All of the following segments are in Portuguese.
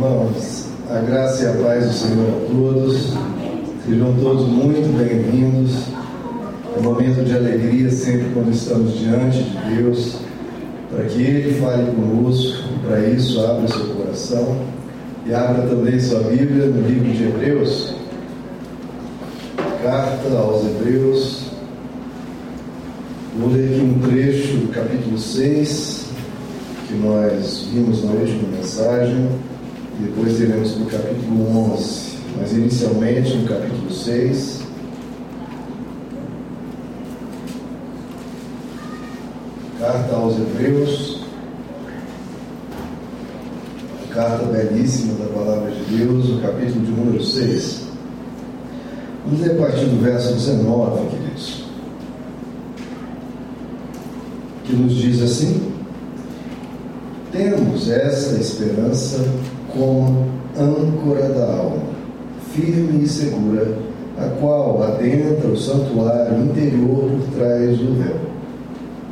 Irmãos, a graça e a paz do Senhor a todos. Sejam todos muito bem-vindos. É um momento de alegria sempre quando estamos diante de Deus, para que Ele fale conosco. Para isso, abra seu coração e abra também sua Bíblia no livro de Hebreus. Carta aos Hebreus. Vou ler aqui um trecho do capítulo 6, que nós vimos na última mensagem. Depois iremos para o capítulo 11, mas inicialmente no capítulo 6. Carta aos Hebreus, carta belíssima da Palavra de Deus, o capítulo de número 6. Vamos ler a partir do verso 19, queridos, que nos diz assim: Temos esta esperança como âncora da alma, firme e segura, a qual adentra o santuário interior por trás do véu.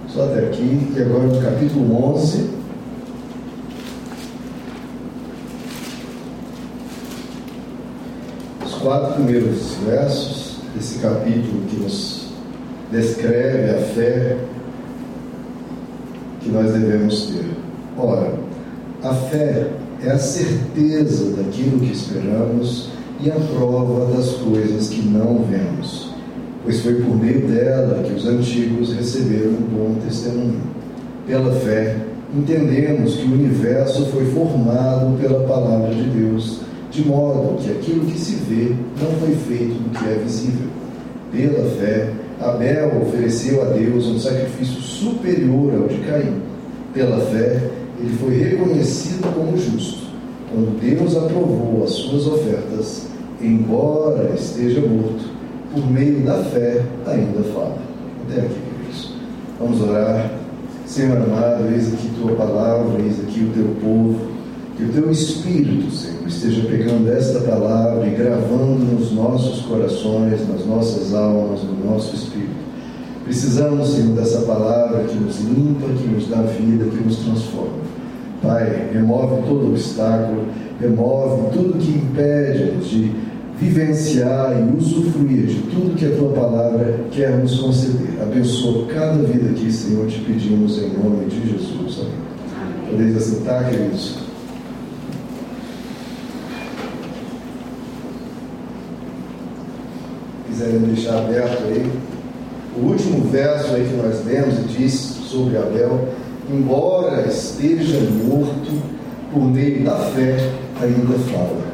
Só até aqui, e agora no capítulo 11. Os quatro primeiros versos desse capítulo que nos descreve a fé que nós devemos ter. Ora, a fé é a certeza daquilo que esperamos e a prova das coisas que não vemos, pois foi por meio dela que os antigos receberam um bom testemunho. Pela fé, entendemos que o universo foi formado pela palavra de Deus, de modo que aquilo que se vê não foi feito do que é visível. Pela fé, Abel ofereceu a Deus um sacrifício superior ao de Caim. Pela fé, ele foi reconhecido como justo, quando Deus aprovou as suas ofertas, embora esteja morto, por meio da fé ainda fala. Até aqui, queridos. Vamos orar. Senhor amado, eis aqui tua palavra, eis aqui o teu povo, que o teu Espírito, Senhor, esteja pegando esta palavra e gravando nos nossos corações, nas nossas almas, no nosso espírito. Precisamos, Senhor, dessa palavra que nos limpa, que nos dá vida, que nos transforma. Pai, remove todo obstáculo, remove tudo que impede-nos de vivenciar e usufruir de tudo que a tua palavra quer nos conceder. Abençoa cada vida aqui, Senhor, te pedimos em nome de Jesus. Amém. Podeis assentar, queridos? Quiserem deixar aberto aí. O último verso aí que nós lemos e diz sobre Abel embora esteja morto, por meio da fé ainda fala.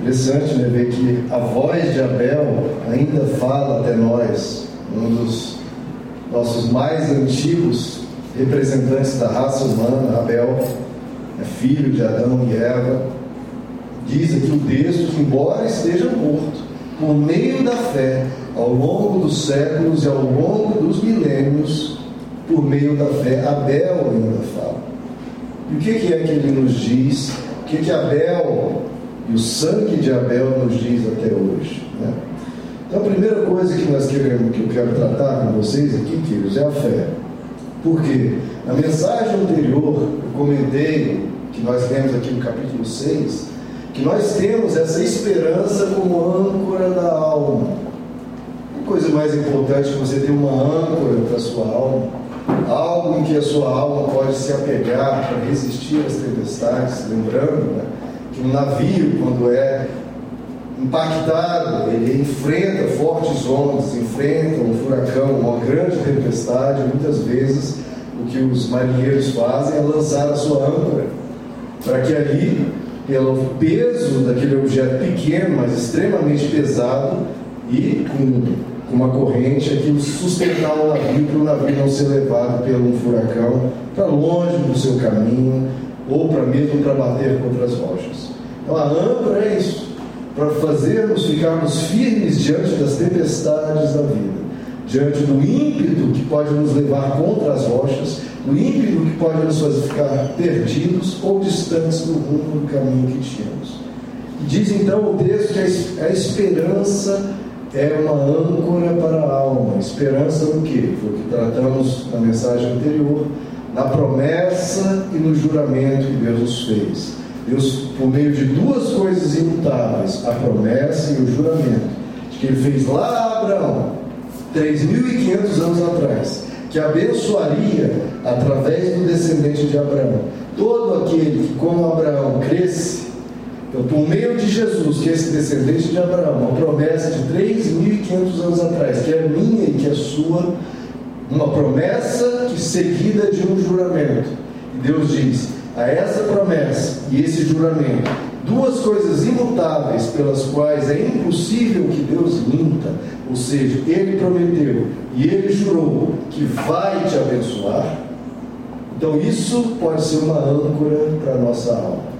Interessante né, ver que a voz de Abel ainda fala até nós, um dos nossos mais antigos representantes da raça humana, Abel, é filho de Adão e Eva. Diz aqui o texto embora esteja morto, por meio da fé, ao longo dos séculos e ao longo dos milênios, por meio da fé. Abel ainda fala. E o que, é que ele nos diz? O que, que Abel e o sangue de Abel nos diz até hoje? Né? Então, a primeira coisa que nós queremos, que eu quero tratar com vocês aqui, queridos, é a fé. Porque na mensagem anterior, eu comentei, que nós lemos aqui no capítulo 6, que nós temos essa esperança como âncora da alma. Que coisa mais importante que você ter uma âncora para a sua alma algo em que a sua alma pode se apegar para resistir às tempestades, lembrando né, que um navio, quando é impactado, ele enfrenta fortes ondas, enfrenta um furacão, uma grande tempestade, muitas vezes o que os marinheiros fazem é lançar a sua âncora, para que ali, pelo peso daquele objeto pequeno, mas extremamente pesado, e com uma corrente, aquilo sustentar o navio para o navio não ser levado pelo furacão para longe do seu caminho ou para mesmo para bater contra as rochas. Então a âncora é isso, para fazermos ficarmos firmes diante das tempestades da vida, diante do ímpeto que pode nos levar contra as rochas, do ímpeto que pode nos fazer ficar perdidos ou distantes do rumo do caminho que tínhamos. Diz então o texto que a esperança é uma âncora para a alma. Esperança no que? Foi o que tratamos na mensagem anterior, na promessa e no juramento que Deus nos fez. Deus, por meio de duas coisas imutáveis, a promessa e o juramento, que ele fez lá a Abraão, 3.500 anos atrás, que abençoaria através do descendente de Abraão todo aquele que, como Abraão, cresce. Então, por meio de Jesus, que é esse descendente de Abraão, uma promessa de 3.500 anos atrás, que é minha e que é sua, uma promessa que seguida de um juramento. E Deus diz: a essa promessa e esse juramento, duas coisas imutáveis pelas quais é impossível que Deus minta, ou seja, Ele prometeu e Ele jurou que vai te abençoar. Então isso pode ser uma âncora para a nossa alma.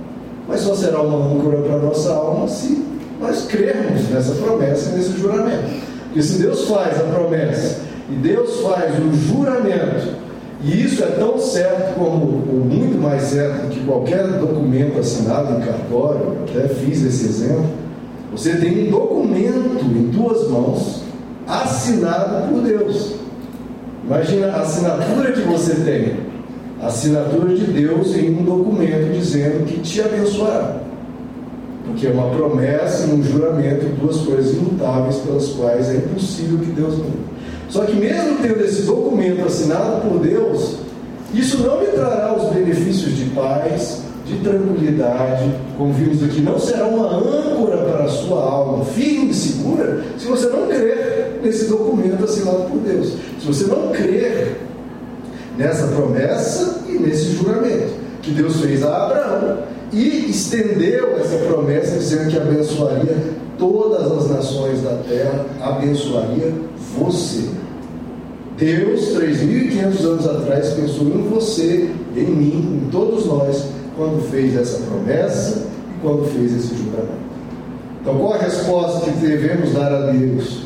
Mas só será uma âncora para a nossa alma se nós crermos nessa promessa e nesse juramento. Porque se Deus faz a promessa e Deus faz o juramento, e isso é tão certo como, ou muito mais certo que qualquer documento assinado em cartório, eu até fiz esse exemplo, você tem um documento em duas mãos assinado por Deus. Imagina a assinatura que você tem, assinatura de Deus em um documento dizendo que te abençoará. Porque é uma promessa e um juramento, duas coisas imutáveis pelas quais é impossível que Deus mude. Só que mesmo tendo esse documento assinado por Deus, isso não lhe trará os benefícios de paz, de tranquilidade, como vimos aqui, não será uma âncora para a sua alma, firme e segura, se você não crer nesse documento assinado por Deus. Se você não crer nessa promessa e nesse juramento que Deus fez a Abraão e estendeu essa promessa dizendo que abençoaria todas as nações da terra, abençoaria você. Deus, 3.500 anos atrás, pensou em você, em mim, em todos nós, quando fez essa promessa e quando fez esse juramento. Então, qual a resposta que devemos dar a Deus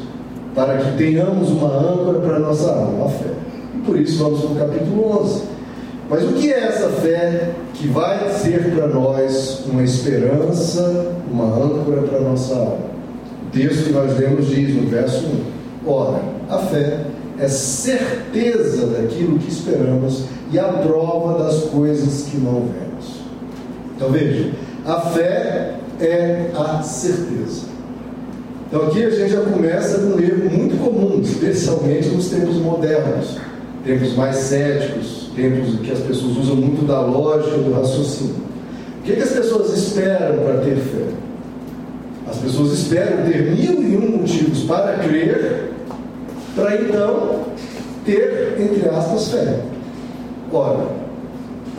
para que tenhamos uma âncora para a nossa alma? A fé. Por isso vamos no capítulo 11. Mas o que é essa fé que vai ser para nós uma esperança, uma âncora para a nossa alma? O texto que nós lemos diz no verso 1: Ora, a fé é certeza daquilo que esperamos e a prova das coisas que não vemos. Então veja, a fé é a certeza. Então aqui a gente já começa com um erro muito comum, especialmente nos tempos modernos, tempos mais céticos, tempos em que as pessoas usam muito da lógica do raciocínio. O que, que as pessoas esperam para ter fé? As pessoas esperam ter mil e um motivos para crer para então ter, entre aspas, fé. Ora,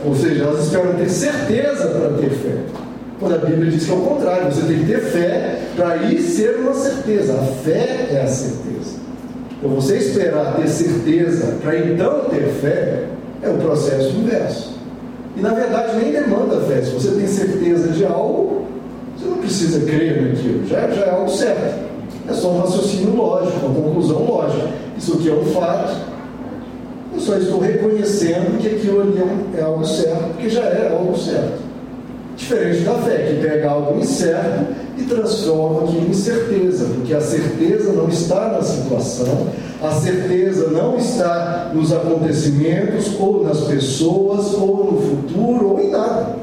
ou seja, elas esperam ter certeza para ter fé. Quando a Bíblia diz que é o contrário, você tem que ter fé para ir ser uma certeza. A fé é a certeza. Então você esperar ter certeza para então ter fé é o processo inverso. E na verdade nem demanda fé. Se você tem certeza de algo, você não precisa crer naquilo, já, já é algo certo. É só um raciocínio lógico, uma conclusão lógica. Isso aqui é um fato. Eu só estou reconhecendo que aquilo ali é, é algo certo, porque já é algo certo. Diferente da fé, que pega algo incerto e transforma aquilo em certeza, porque a certeza não está na situação, a certeza não está nos acontecimentos, ou nas pessoas, ou no futuro, ou em nada.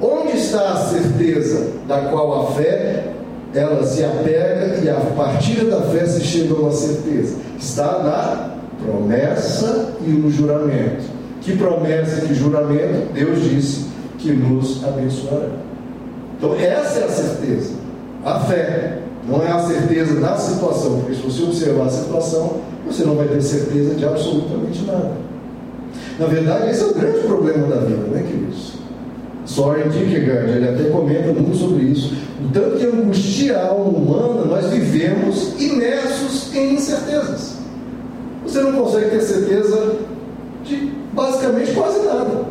Onde está a certeza da qual a fé ela se apega e a partir da fé se chega a uma certeza. Está na promessa e no juramento. Que promessa e que juramento? Deus disse que nos abençoará. Então, essa é a certeza. A fé não é a certeza da situação, porque se você observar a situação, você não vai ter certeza de absolutamente nada. Na verdade, esse é o grande problema da vida, né, queridos? Soren Kierkegaard, ele até comenta muito sobre isso. O tanto que angustia a alma humana, nós vivemos imersos em incertezas. Você não consegue ter certeza de basicamente quase nada.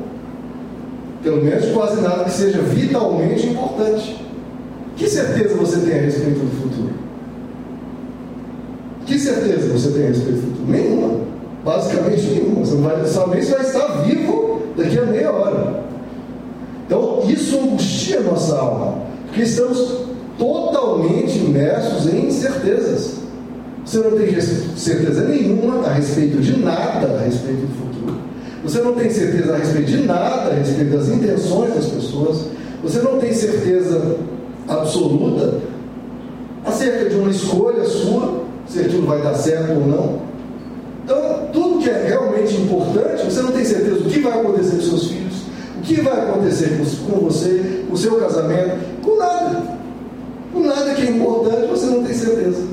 Pelo menos quase nada que seja vitalmente importante. Que certeza você tem a respeito do futuro? Que certeza você tem a respeito do futuro? Nenhuma. Basicamente nenhuma. Você não vai saber se vai estar vivo daqui a meia hora. Então, isso angustia a nossa alma, porque estamos totalmente imersos em incertezas. Você não tem certeza nenhuma a respeito de nada a respeito do futuro. Você não tem certeza a respeito de nada a respeito das intenções das pessoas. Você não tem certeza absoluta acerca de uma escolha sua, se aquilo vai dar certo ou não. Então, tudo que é realmente importante, você não tem certeza do que vai acontecer com seus filhos, o que vai acontecer com você, com o seu casamento, com nada. Com nada que é importante, você não tem certeza.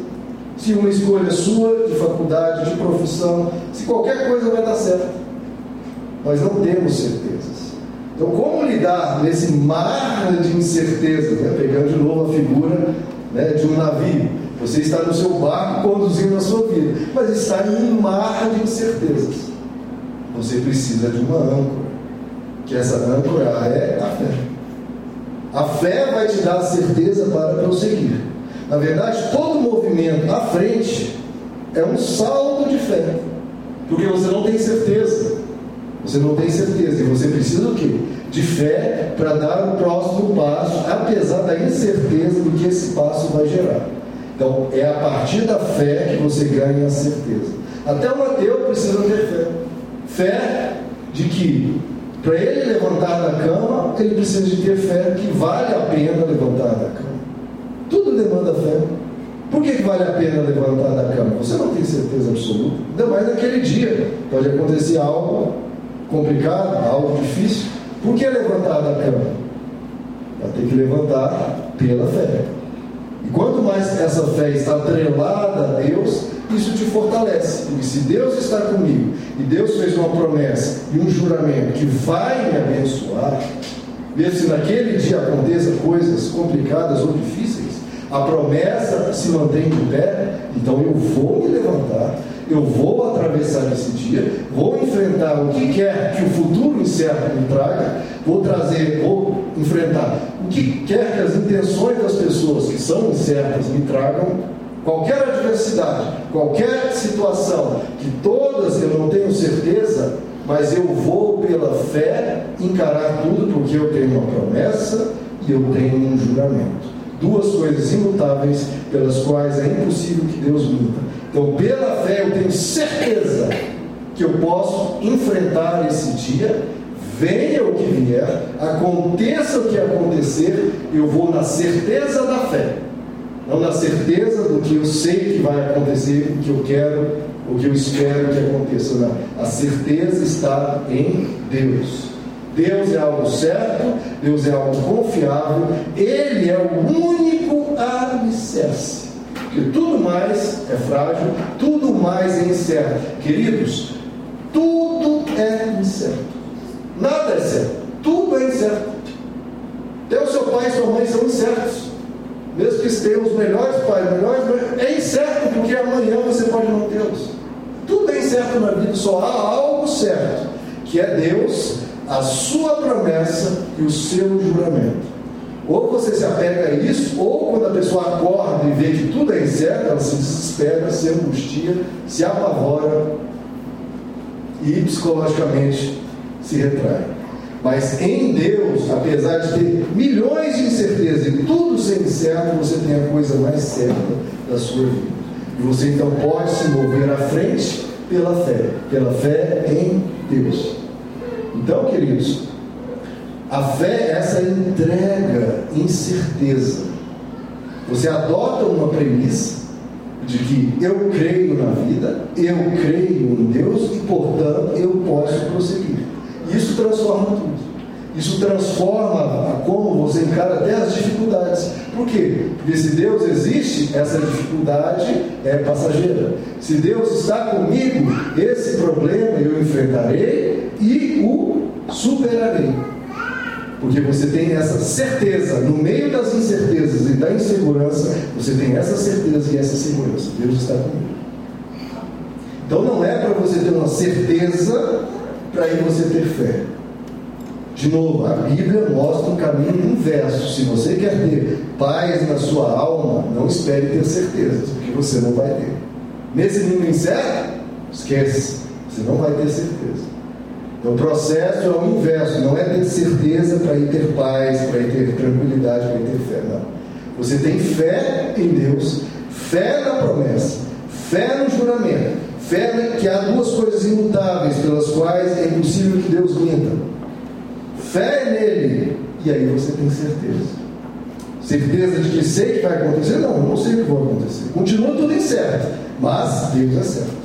Se uma escolha sua, de faculdade, de profissão, se qualquer coisa vai dar certo. Nós não temos certezas. Então, como lidar nesse mar de incertezas, né? pegando de novo a figura né, de um navio? Você está no seu barco conduzindo a sua vida, mas está em um mar de incertezas. Você precisa de uma âncora, que essa âncora é a fé. A fé vai te dar a certeza para prosseguir. Na verdade, todo movimento à frente é um salto de fé, porque você não tem certeza. Você não tem certeza. E você precisa do quê? De fé para dar o próximo passo, apesar da incerteza do que esse passo vai gerar. Então, é a partir da fé que você ganha a certeza. Até o ateu precisa ter fé. Fé de que, para ele levantar da cama, ele precisa de ter fé que vale a pena levantar da cama. Tudo demanda fé. Por que, vale a pena levantar da cama? Você não tem certeza absoluta. Ainda mais naquele dia. Pode acontecer algo complicado, algo difícil, por que levantar da cama? Vai ter que levantar pela fé. E quanto mais essa fé está atrelada a Deus, isso te fortalece. Porque se Deus está comigo e Deus fez uma promessa e um juramento que vai me abençoar, mesmo se naquele dia aconteça coisas complicadas ou difíceis, a promessa se mantém de pé, então eu vou me levantar eu vou atravessar esse dia, vou enfrentar o que quer que o futuro incerto me traga, vou trazer, vou enfrentar o que quer que as intenções das pessoas que são incertas me tragam, qualquer adversidade, qualquer situação, que todas eu não tenho certeza, mas eu vou pela fé encarar tudo, porque eu tenho uma promessa e eu tenho um juramento. Duas coisas imutáveis pelas quais é impossível que Deus minta então, pela fé, eu tenho certeza que eu posso enfrentar esse dia, venha o que vier, aconteça o que acontecer, eu vou na certeza da fé, não na certeza do que eu sei que vai acontecer, o que eu quero, o que eu espero que aconteça. Não. A certeza está em Deus. Deus é algo certo, Deus é algo confiável, Ele é o único alicerce porque tudo mais é frágil, tudo mais é incerto. Queridos, tudo é incerto. Nada é certo. Tudo é incerto. Até o seu pai e sua mãe são incertos. Mesmo que tenham os melhores pais, melhores mães, é incerto, porque amanhã você pode não tê-los. Tudo é incerto na vida, só há algo certo, que é Deus, a sua promessa e o seu juramento. Ou você se apega a isso, ou quando a pessoa acorda e vê que tudo é incerto, ela se desespera, se angustia, se apavora e psicologicamente se retrai. Mas em Deus, apesar de ter milhões de incertezas e tudo ser incerto, você tem a coisa mais certa da sua vida. E você então pode se mover à frente pela fé, pela fé em Deus. Então, queridos, a fé é essa entrega em certeza. Você adota uma premissa de que eu creio na vida, eu creio em Deus e, portanto, eu posso prosseguir. Isso transforma tudo. Isso transforma como você encara até as dificuldades. Por quê? Porque se Deus existe, essa dificuldade é passageira. Se Deus está comigo, esse problema eu enfrentarei e o superarei. Porque você tem essa certeza, no meio das incertezas e da insegurança, você tem essa certeza e essa segurança. Deus está comigo. Então não é para você ter uma certeza para aí você ter fé. De novo, a Bíblia mostra um caminho inverso. Se você quer ter paz na sua alma, não espere ter certezas, porque você não vai ter. Nesse mundo incerto, esquece, você não vai ter certeza. Então, o processo é o inverso, não é ter certeza para ir ter paz, para ir ter tranquilidade, para ir ter fé, não. Você tem fé em Deus, fé na promessa, fé no juramento, fé que há duas coisas imutáveis pelas quais é impossível que Deus minta. Fé nele E aí você tem certeza. Certeza de que sei que vai acontecer? Não, não sei o que vai acontecer. Continua tudo incerto, mas Deus é certo.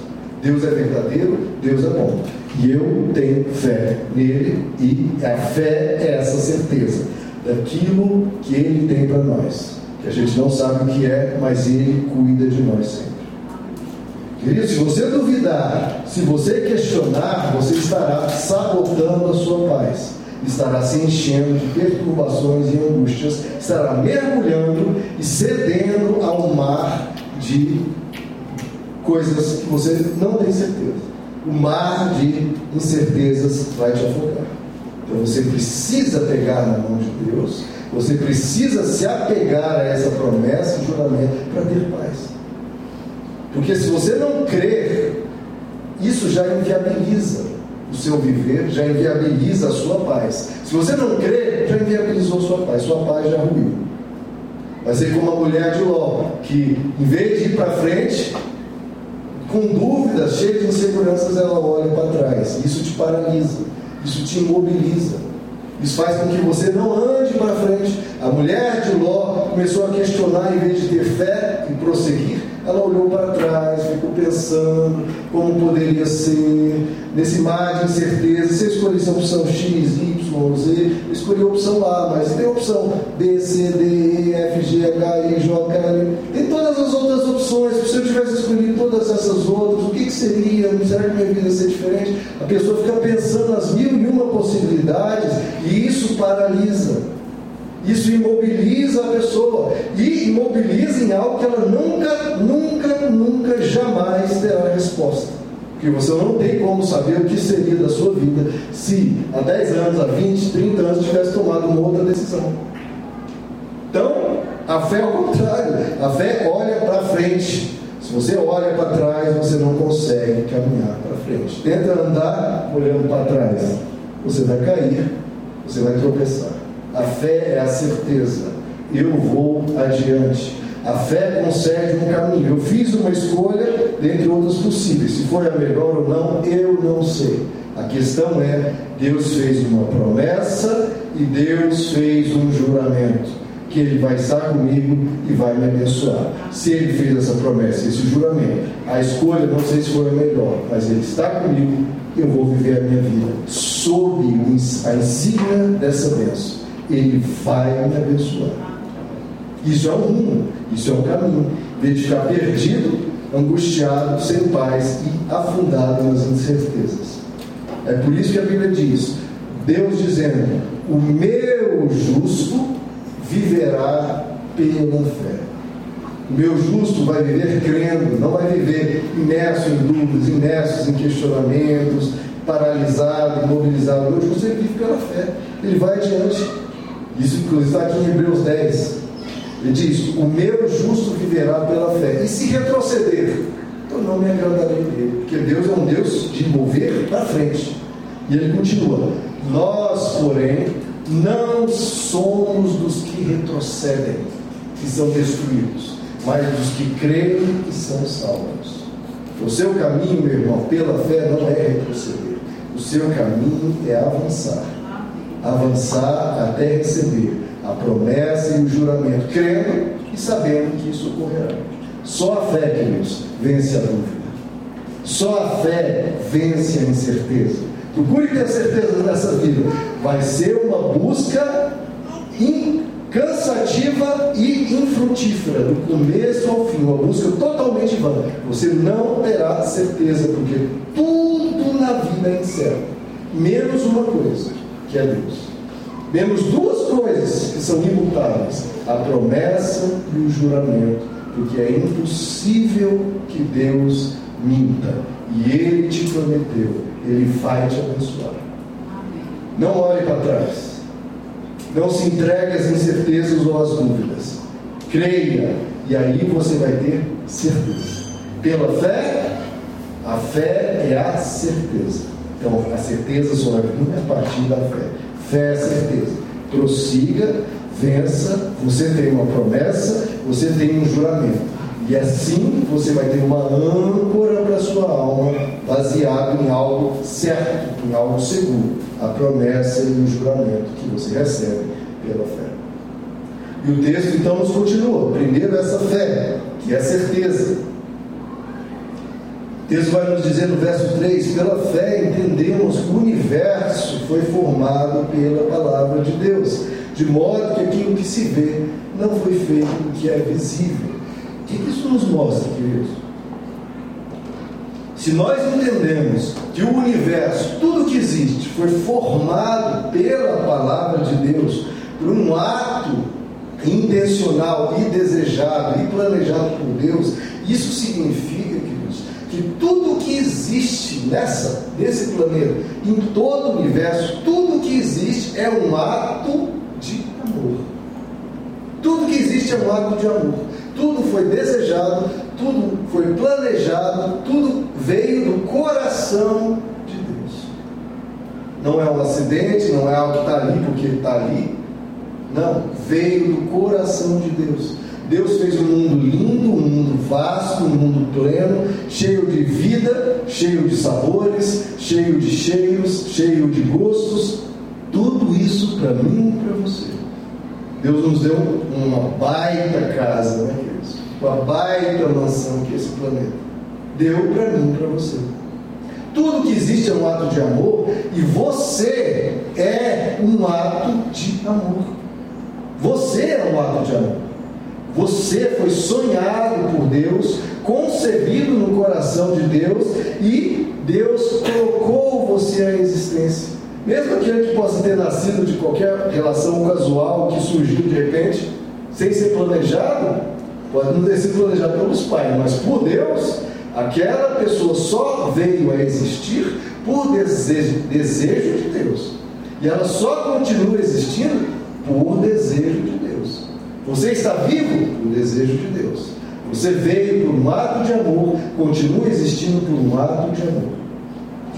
Deus é verdadeiro, Deus é bom. E eu tenho fé nele, e a fé é essa certeza daquilo que ele tem para nós. Que a gente não sabe o que é, mas ele cuida de nós sempre. Querido, se você duvidar, se você questionar, você estará sabotando a sua paz, estará se enchendo de perturbações e angústias, estará mergulhando e cedendo ao mar de coisas que você não tem certeza. O mar de incertezas vai te afogar. Então você precisa pegar na mão de Deus, você precisa se apegar a essa promessa e juramento para ter paz. Porque se você não crer, isso já inviabiliza o seu viver, já inviabiliza a sua paz. Se você não crer, já inviabilizou a sua paz, sua paz já ruiu. Vai ser como a mulher de Ló, que em vez de ir para frente, com dúvidas, cheia de inseguranças, ela olha para trás. Isso te paralisa, isso te imobiliza. Isso faz com que você não ande para frente. A mulher de Ló começou a questionar, em vez de ter fé e prosseguir, ela olhou para trás, ficou pensando como poderia ser, nesse mar de incerteza. Você escolhesse a opção X, Y, Z, eu escolhi a opção A, mas tem a opção B, C, D, E, F, G, H, I, J, K, L. Tem todas as outras opções. Se eu tivesse escolhido todas essas outras, o que, que seria? Será que minha vida ia ser diferente? A pessoa fica pensando nas mil e uma possibilidades e isso paralisa. Isso imobiliza a pessoa e imobiliza em algo que ela nunca, nunca, nunca, jamais terá resposta. Porque você não tem como saber o que seria da sua vida se há 10 anos, há 20, 30 anos tivesse tomado uma outra decisão. Então, a fé é o contrário. A fé olha para frente. Se você olha para trás, você não consegue caminhar para frente. Tenta andar olhando para trás. Você vai cair, você vai tropeçar. A fé é a certeza. Eu vou adiante. A fé concede um caminho. Eu fiz uma escolha dentre outras possíveis. Se foi a melhor ou não, eu não sei. A questão é: Deus fez uma promessa e Deus fez um juramento. Que Ele vai estar comigo e vai me abençoar. Se Ele fez essa promessa, esse juramento, a escolha não sei se foi a melhor, mas Ele está comigo, eu vou viver a minha vida sob a insígnia dessa bênção. Ele vai me abençoar. Isso é um rumo, isso é um caminho. De ficar perdido, angustiado, sem paz e afundado nas incertezas. É por isso que a Bíblia diz: Deus dizendo, o meu justo viverá pela fé. O meu justo vai viver crendo, não vai viver imerso em dúvidas, imerso em questionamentos, paralisado, imobilizado. O meu justo ele vive pela fé. Ele vai adiante isso, inclusive, está aqui em Hebreus 10. Ele diz: O meu justo viverá pela fé. E se retroceder, eu não me agradarei dele. Porque Deus é um Deus de mover para frente. E ele continua: Nós, porém, não somos dos que retrocedem, que são destruídos, mas dos que creem e são salvos. O seu caminho, meu irmão, pela fé não é retroceder. O seu caminho é avançar avançar até receber a promessa e o juramento, crendo e sabendo que isso ocorrerá. Só a fé, queridos, vence a dúvida. Só a fé vence a incerteza. Procure ter certeza nessa vida. Vai ser uma busca cansativa e infrutífera, do começo ao fim, uma busca totalmente vã. Você não terá certeza, porque tudo na vida é incerto, menos uma coisa que é Deus. Vemos duas coisas que são imutáveis: a promessa e o juramento, porque é impossível que Deus minta. E Ele te prometeu, Ele vai te abençoar. Não olhe para trás. Não se entregue às incertezas ou às dúvidas. Creia, e aí você vai ter certeza. Pela fé, a fé é a certeza. Então, a certeza só vir a partir da fé. Fé é certeza. Prossiga, vença, você tem uma promessa, você tem um juramento. E assim você vai ter uma âncora para a sua alma, baseado em algo certo, em algo seguro. A promessa e o juramento que você recebe pela fé. E o texto então nos continua. Primeiro, essa fé, que é certeza. O texto vai nos dizer no verso 3: pela fé entendemos que o universo foi formado pela palavra de Deus, de modo que aquilo que se vê não foi feito do que é visível. O que isso nos mostra, queridos? Se nós entendemos que o universo, tudo que existe, foi formado pela palavra de Deus, por um ato intencional e desejado e planejado por Deus, isso significa, que tudo que existe nessa, nesse planeta, em todo o universo, tudo que existe é um ato de amor. Tudo que existe é um ato de amor. Tudo foi desejado, tudo foi planejado, tudo veio do coração de Deus. Não é um acidente, não é algo que está ali porque está ali. Não, veio do coração de Deus. Deus fez um mundo lindo, um mundo vasto, um mundo pleno, cheio de vida, cheio de sabores, cheio de cheiros, cheio de gostos. Tudo isso para mim e para você. Deus nos deu uma baita casa, né, queridos? Uma baita mansão que é esse planeta. Deu para mim e para você. Tudo que existe é um ato de amor e você é um ato de amor. Você é um ato de amor. Você foi sonhado por Deus, concebido no coração de Deus e Deus colocou você à existência. Mesmo que possa ter nascido de qualquer relação casual que surgiu de repente, sem ser planejado, pode não ter sido planejado pelos pais, mas por Deus, aquela pessoa só veio a existir por desejo, desejo de Deus. E ela só continua existindo por desejo de. Você está vivo por desejo de Deus. Você veio por um ato de amor, continua existindo por um ato de amor.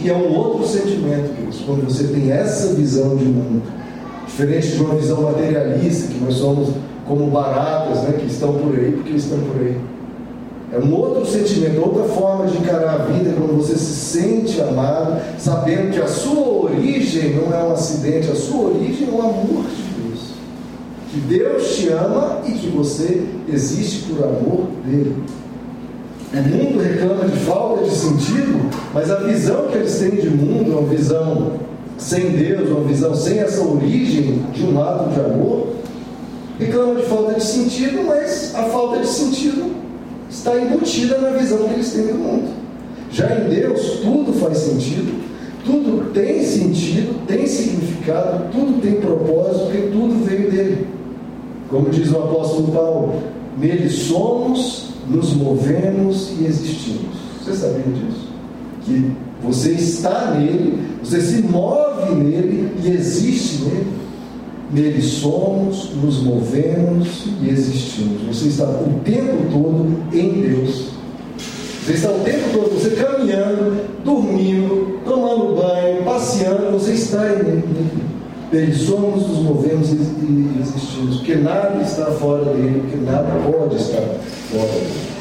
E é um outro sentimento, queridos, quando você tem essa visão de mundo, diferente de uma visão materialista, que nós somos como baratas, né, que estão por aí porque estão por aí. É um outro sentimento, outra forma de encarar a vida quando você se sente amado, sabendo que a sua origem não é um acidente, a sua origem é o amor de Deus. Que Deus te ama e que você existe por amor dele. O mundo reclama de falta de sentido, mas a visão que eles têm de mundo é uma visão sem Deus, uma visão sem essa origem de um ato de amor. Reclama de falta de sentido, mas a falta de sentido está embutida na visão que eles têm do mundo. Já em Deus, tudo faz sentido, tudo tem sentido, tem significado, tudo tem propósito, porque tudo veio dele. Como diz o apóstolo Paulo, nele somos nos movemos e existimos. Você sabia disso? Que você está nele, você se move nele e existe nele. Nele somos, nos movemos e existimos. Você está o tempo todo em Deus. Você está o tempo todo, você caminhando, dormindo, tomando banho, passeando, você está em nele. Nele somos, nos movemos e existimos. Porque nada está fora dele, porque nada pode estar fora dele.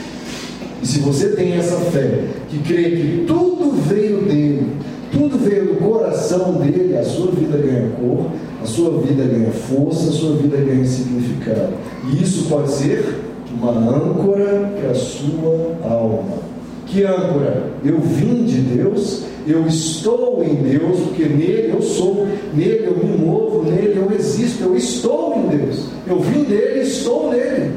E se você tem essa fé, que crê que tudo veio dele, tudo veio do coração dele, a sua vida ganha cor, a sua vida ganha força, a sua vida ganha significado. E isso pode ser uma âncora para a sua alma. Que âncora? Eu vim de Deus, eu estou em Deus, porque nele eu sou, nele eu me movo, nele eu existo, eu estou em Deus. Eu vim dele, estou nele.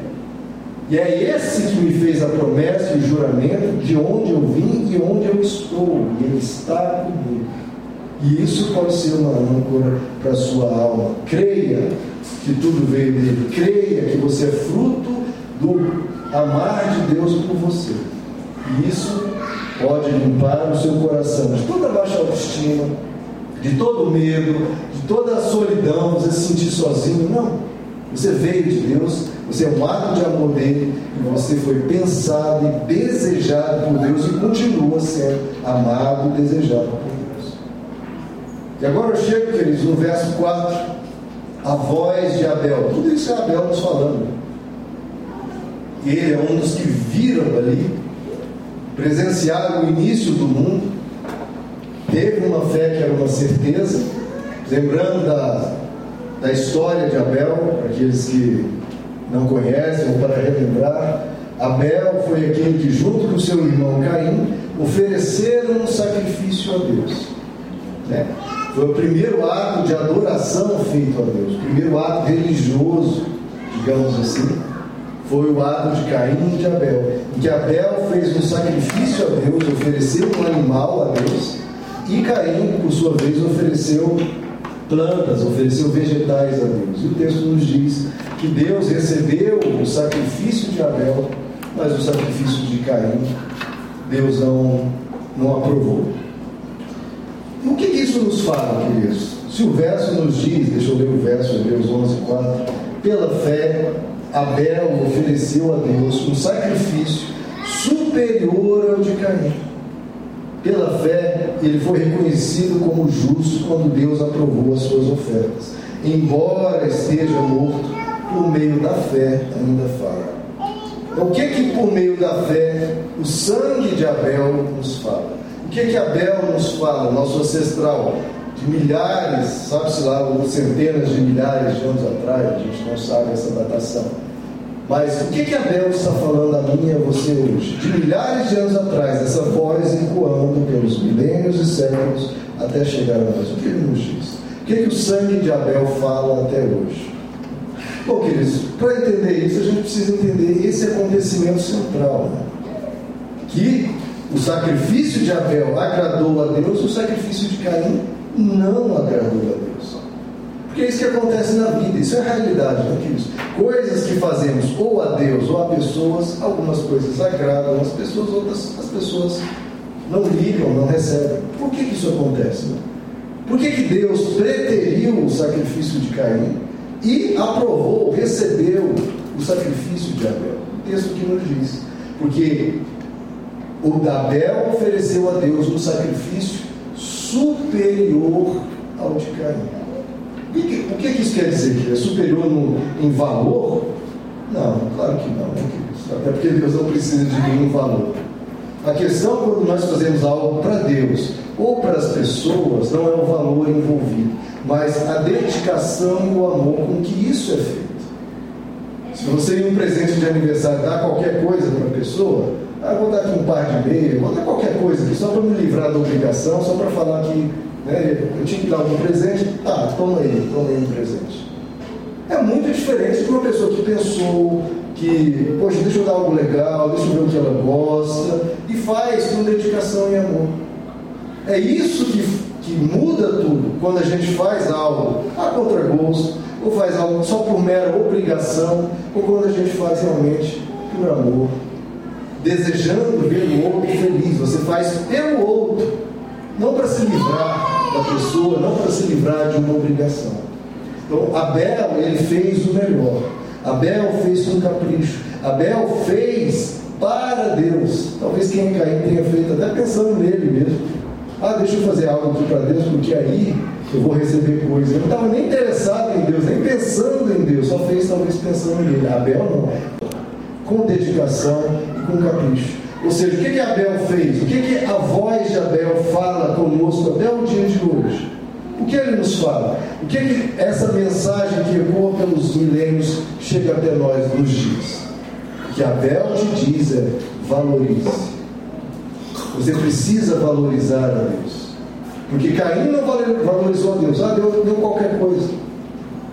E é esse que me fez a promessa e o juramento de onde eu vim e onde eu estou. E ele está comigo. E isso pode ser uma âncora para a sua alma. Creia que tudo veio dele. Creia que você é fruto do amar de Deus por você. E isso pode limpar o seu coração de toda baixa autoestima, de todo medo, de toda a solidão, você se sentir sozinho. Não. Você veio de Deus, você é um ato de amor dele, e você foi pensado e desejado por Deus e continua sendo amado e desejado por Deus. E agora eu chego, queridos, no verso 4, a voz de Abel. Tudo isso é Abel nos falando. Ele é um dos que viram ali, presenciaram o início do mundo, teve uma fé que era uma certeza, lembrando da da história de Abel, para aqueles que não conhecem ou para relembrar. Abel foi aquele que, junto com seu irmão Caim, ofereceram um sacrifício a Deus. Né? Foi o primeiro ato de adoração feito a Deus, o primeiro ato religioso, digamos assim, foi o ato de Caim e de Abel, em que Abel fez um sacrifício a Deus, ofereceu um animal a Deus, e Caim, por sua vez, ofereceu plantas, ofereceu vegetais a Deus. E o texto nos diz que Deus recebeu o sacrifício de Abel, mas o sacrifício de Caim, Deus não, não aprovou. O que, isso nos fala, queridos? Se o verso nos diz, deixa eu ler o verso, Hebreus 11, 4, pela fé, Abel ofereceu a Deus um sacrifício superior ao de Caim. Pela fé, ele foi reconhecido como justo quando Deus aprovou as suas ofertas. Embora esteja morto, por meio da fé ainda fala. Então, o que que por meio da fé o sangue de Abel nos fala? O que que Abel nos fala, nosso ancestral, de milhares, sabe-se lá, ou centenas de milhares de anos atrás, a gente não sabe essa datação. Mas o que que Abel está falando a mim e a você hoje? De milhares de anos atrás, essa voz ecoando pelos milênios e séculos até chegar a nós. O que ele nos diz? O que, que o sangue de Abel fala até hoje? Bom, queridos, para entender isso, a gente precisa entender esse acontecimento central. Né? Que o sacrifício de Abel agradou a Deus, o sacrifício de Caim não agradou a Deus. Porque é isso que acontece na vida, isso é realidade, né, queridos? Coisas que fazemos ou a Deus ou a pessoas, algumas coisas agradam as pessoas, outras as pessoas não ligam, não recebem. Por que, que isso acontece? Né? Por que, que Deus preteriu o sacrifício de Caim e aprovou, recebeu o sacrifício de Abel? O texto que nos diz. Porque o Abel ofereceu a Deus um sacrifício superior ao de Caim. O que, isso quer dizer? Que é superior no, em valor? Não, claro que não, né, Até porque Deus não precisa de nenhum valor. A questão quando nós fazemos algo para Deus ou para as pessoas não é o valor envolvido, mas a dedicação e o amor com que isso é feito. Se você em um presente de aniversário dá qualquer coisa para a pessoa, ah, vou dar aqui um par de meia, vou dar qualquer coisa aqui, só para me livrar da obrigação, só para falar que né, eu tinha que dar algum presente, tá, toma aí, toma aí um presente. É muito diferente de uma pessoa que pensou, que, poxa, deixa eu dar algo legal, deixa eu ver o que ela gosta, e faz com dedicação e amor. É isso que, que muda tudo quando a gente faz algo a contragosto, ou faz algo só por mera obrigação, ou quando a gente faz realmente por amor, desejando ver o outro feliz. Você faz pelo outro, não para se livrar da pessoa, não para se livrar de uma obrigação. Então, Abel, ele fez o melhor. Abel fez com capricho. Abel fez para Deus. Talvez quem Caim tenha feito até pensando nele mesmo. Ah, deixa eu fazer algo aqui para Deus, porque aí eu vou receber coisas. Eu não estava nem interessado em Deus, nem pensando em Deus, só fez talvez pensando nele. Abel não. Com dedicação e com capricho. Ou seja, o que, que Abel fez? O que, que a voz de Abel fala conosco até o dia de hoje? O que ele nos fala? O que, que essa mensagem que ecoa pelos milênios chega até nós nos diz? O que Abel te diz é valorize. Você precisa valorizar a Deus. Porque Caim não valorizou a Deus. Ah, Deus deu qualquer coisa.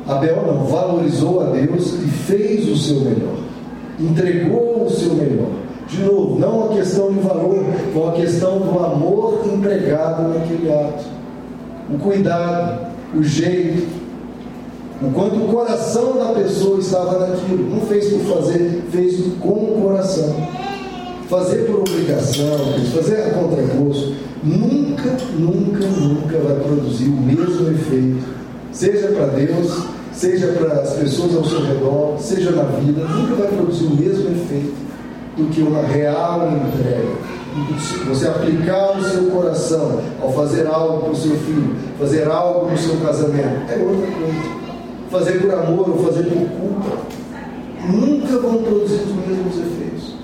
Abel não, valorizou a Deus e fez o seu melhor. Entregou o seu melhor. De novo, não uma questão de valor, mas uma questão do amor empregado naquele ato. O cuidado, o jeito, o quanto o coração da pessoa estava naquilo. Não fez por fazer, fez com o coração. Fazer por obrigação, fazer a contragosto, nunca, nunca, nunca vai produzir o mesmo efeito. Seja para Deus, seja para as pessoas ao seu redor, seja na vida, nunca vai produzir o mesmo efeito do que uma real entrega. Você aplicar o seu coração ao fazer algo para o seu filho, fazer algo no seu casamento, é outra coisa. Fazer por amor ou fazer por culpa, nunca vão produzir os mesmos efeitos.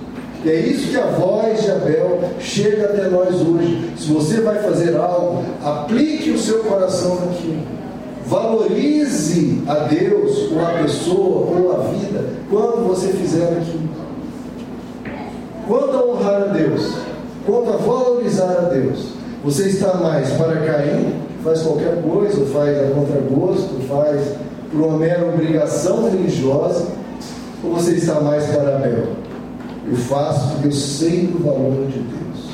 E é isso que a voz de Abel chega até nós hoje. Se você vai fazer algo, aplique o seu coração naquilo. Valorize a Deus, ou a pessoa, ou a vida, quando você fizer aquilo. Quanto a honrar a Deus, quanto a valorizar a Deus, você está mais para Caim, que faz qualquer coisa, faz a contragosto, faz por uma mera obrigação religiosa, ou você está mais para Abel? Eu faço porque eu sei do valor de Deus.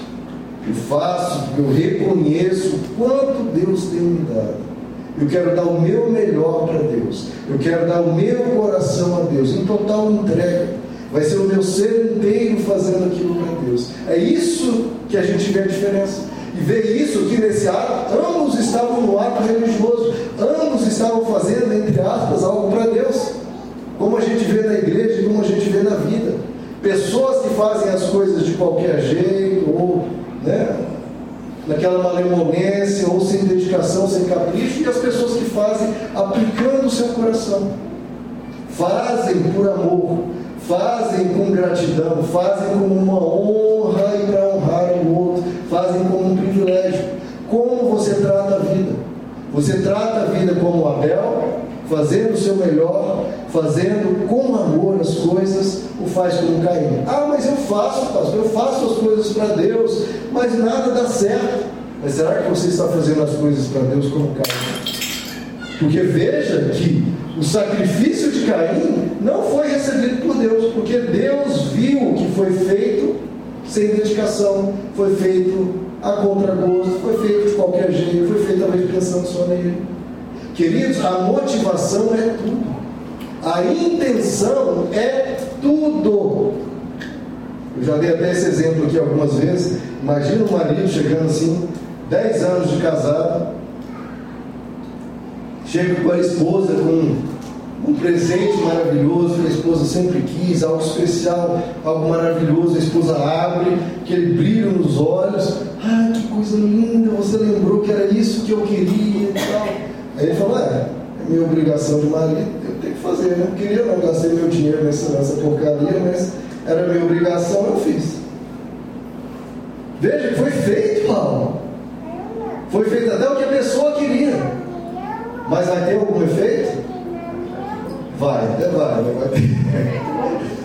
Eu faço porque eu reconheço quanto Deus tem me dado. Eu quero dar o meu melhor para Deus. Eu quero dar o meu coração a Deus, em total entrega. Vai ser o meu ser inteiro fazendo aquilo para Deus. É isso que a gente vê a diferença. E vê isso que nesse ato, ambos estavam no ato religioso, ambos estavam fazendo, entre aspas, algo para Deus. Como a gente vê na igreja e como a gente vê na vida. Pessoas que fazem as coisas de qualquer jeito, ou né, naquela malemolência, ou sem dedicação, sem capricho, e as pessoas que fazem aplicando o seu coração. Fazem por amor, fazem com gratidão, fazem como uma honra e para honrar o outro, fazem como um privilégio. Como você trata a vida? Você trata a vida como Abel, fazendo o seu melhor, fazendo com amor as coisas, o faz como Caim. Ah, mas eu faço, pastor, eu faço as coisas para Deus, mas nada dá certo. Mas será que você está fazendo as coisas para Deus como Caim? Porque veja que o sacrifício de Caim não foi recebido por Deus, porque Deus viu que foi feito sem dedicação, foi feito a contragosto, foi feito de qualquer jeito, foi feito talvez pensando só nele. Queridos, a motivação é tudo. A intenção é tudo. Eu já dei até esse exemplo aqui algumas vezes. Imagina o marido chegando assim, 10 anos de casado, chega com a esposa com um presente maravilhoso que a esposa sempre quis, algo especial, algo maravilhoso. A esposa abre, aquele brilho nos olhos. Ah, que coisa linda! Você lembrou que era isso que eu queria e tal. Aí ele falou: É, é minha obrigação de marido, eu tenho que fazer, né? Eu queria não gastar meu dinheiro nessa, nessa porcaria, mas era minha obrigação, eu fiz. Veja que foi feito, Paulo. Foi feito até o que a pessoa queria. Mas vai ter algum efeito? Vai, até vai, vai ter.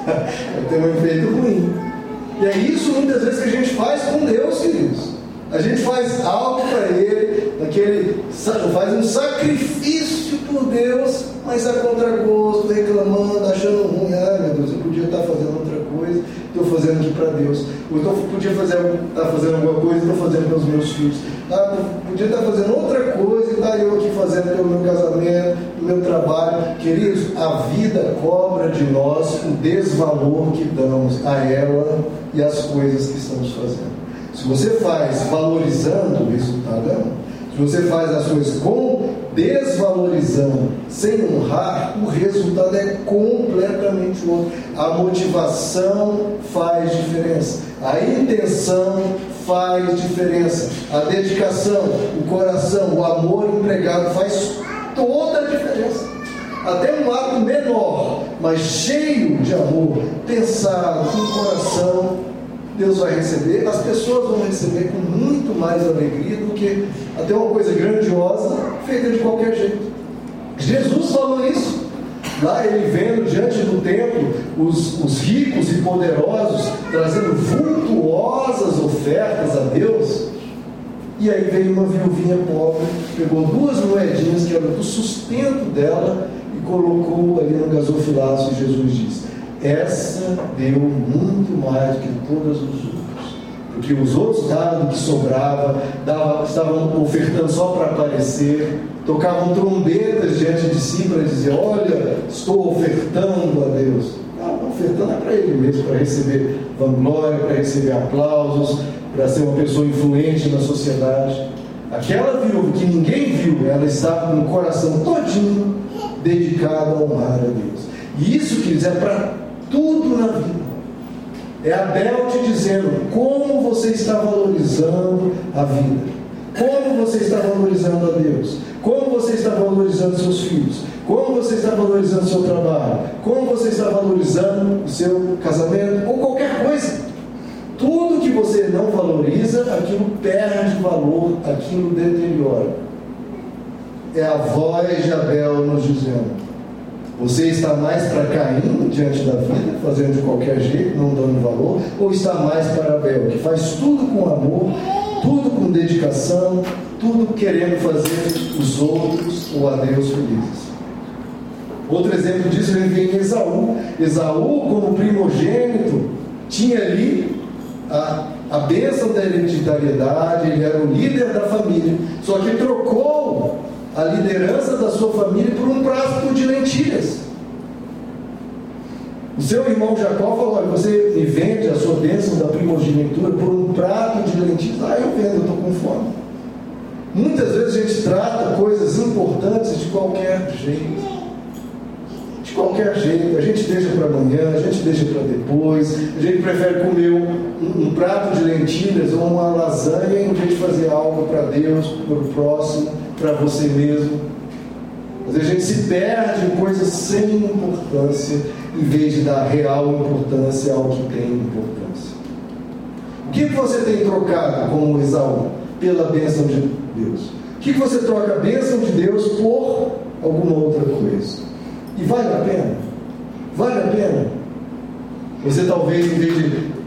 vai ter um efeito ruim. E é isso muitas vezes que a gente faz com Deus, queridos. A gente faz algo para Ele, aquele, faz um sacrifício por Deus, mas a contragosto, reclamando, achando ruim. Ah, meu Deus, eu podia estar fazendo outra coisa, estou fazendo aqui para Deus. Ou então podia fazer, estar fazendo alguma coisa, estou fazendo pelos meus filhos. Ah, podia estar fazendo outra coisa e está eu aqui fazendo pelo meu casamento, meu trabalho. Queridos, a vida cobra de nós o desvalor que damos a ela e às coisas que estamos fazendo. Se você faz valorizando, o resultado é. Se você faz as coisas com desvalorizando, sem honrar, o resultado é completamente outro. A motivação faz diferença, a intenção faz diferença, a dedicação, o coração, o amor empregado faz toda a diferença. Até um ato menor, mas cheio de amor, pensado, com coração, Deus vai receber, as pessoas vão receber com muito mais alegria do que até uma coisa grandiosa feita de qualquer jeito. Jesus falou isso. Lá ele vendo diante do templo os, os ricos e poderosos trazendo vultuosas ofertas a Deus. E aí veio uma viuvinha pobre, pegou duas moedinhas que eram do sustento dela e colocou ali no gasofilaço. E Jesus disse: essa deu muito mais do que todas os outros. Porque os outros dados que sobrava, dava, estavam ofertando só para aparecer, tocavam trombetas diante de si para dizer: Olha, estou ofertando a Deus. Não, ofertando é para ele mesmo, para receber vanglória, para receber aplausos, para ser uma pessoa influente na sociedade. Aquela viúva que ninguém viu, ela estava com o coração todinho dedicado a honrar a Deus. E isso, queridos, é para tudo na vida. É Abel te dizendo como você está valorizando a vida. Como você está valorizando a Deus? Como você está valorizando seus filhos? Como você está valorizando seu trabalho? Como você está valorizando o seu casamento? Ou qualquer coisa. Tudo que você não valoriza, aquilo perde valor, aquilo deteriora. é a voz de Abel nos dizendo: Você está mais para Caim diante da vida, fazendo de qualquer jeito, não dando valor, ou está mais para Abel, que faz tudo com amor, tudo com dedicação, tudo querendo fazer os outros ou a Deus felizes? Outro exemplo disso vem em Esaú. Esaú, como primogênito, tinha ali a, a bênção da hereditariedade, ele era o líder da família, só que trocou a liderança da sua família por um prato de lentilhas. O seu irmão Jacó falou: Olha, você me vende a sua bênção da primogenitura por um prato de lentilhas. Ah, eu vendo, eu estou com fome. Muitas vezes a gente trata coisas importantes de qualquer jeito de qualquer jeito, a gente deixa para amanhã, a gente deixa para depois, a gente prefere comer um, um, prato de lentilhas ou uma lasanha em vez de fazer algo para Deus, para o próximo, para você mesmo. Às vezes a gente se perde em coisas sem importância, em vez de dar real importância ao que tem importância. O que você tem trocado como Esaú pela bênção de Deus? O que você troca a bênção de Deus por alguma outra coisa? E vale a pena? Vale a pena? Você talvez, em vez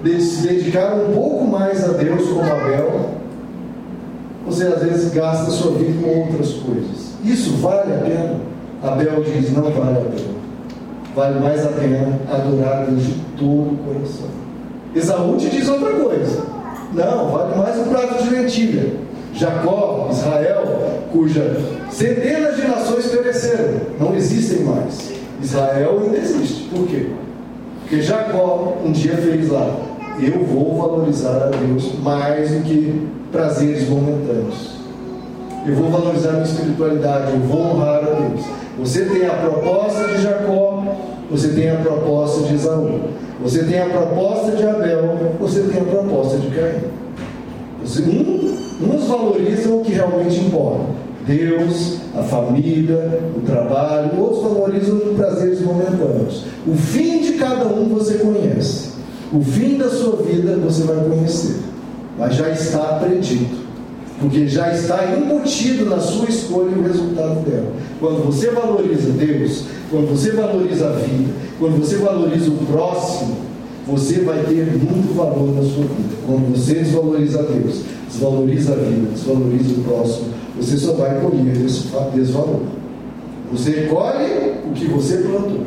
de, se dedicar um pouco mais a Deus como Abel, você às vezes gasta sua vida com outras coisas. Isso vale a pena? Abel diz: não vale a pena. Vale mais a pena adorar Deus de todo o coração. Esaú te diz outra coisa. Não, vale mais um prato de lentilha. Jacó, Israel, cuja centenas de nações pereceram, não existem mais. Israel ainda existe. Por quê? Porque Jacó um dia fez lá: eu vou valorizar a Deus mais do que prazeres momentâneos. Eu vou valorizar a minha espiritualidade, eu vou honrar a Deus. Você tem a proposta de Jacó, você tem a proposta de Esaú. Você tem a proposta de Abel, você tem a proposta de Caim. Você, um, uns valorizam o que realmente importa. Deus, a família, o trabalho, outros valorizam os prazeres momentâneos. O fim de cada um você conhece. O fim da sua vida você vai conhecer. Mas já está predito. Porque já está embutido na sua escolha o resultado dela. Quando você valoriza Deus, quando você valoriza a vida, quando você valoriza o próximo, você vai ter muito valor na sua vida. Quando você desvaloriza Deus, desvaloriza a vida, desvaloriza o próximo, você só vai colher desvalor. Você colhe o que você plantou.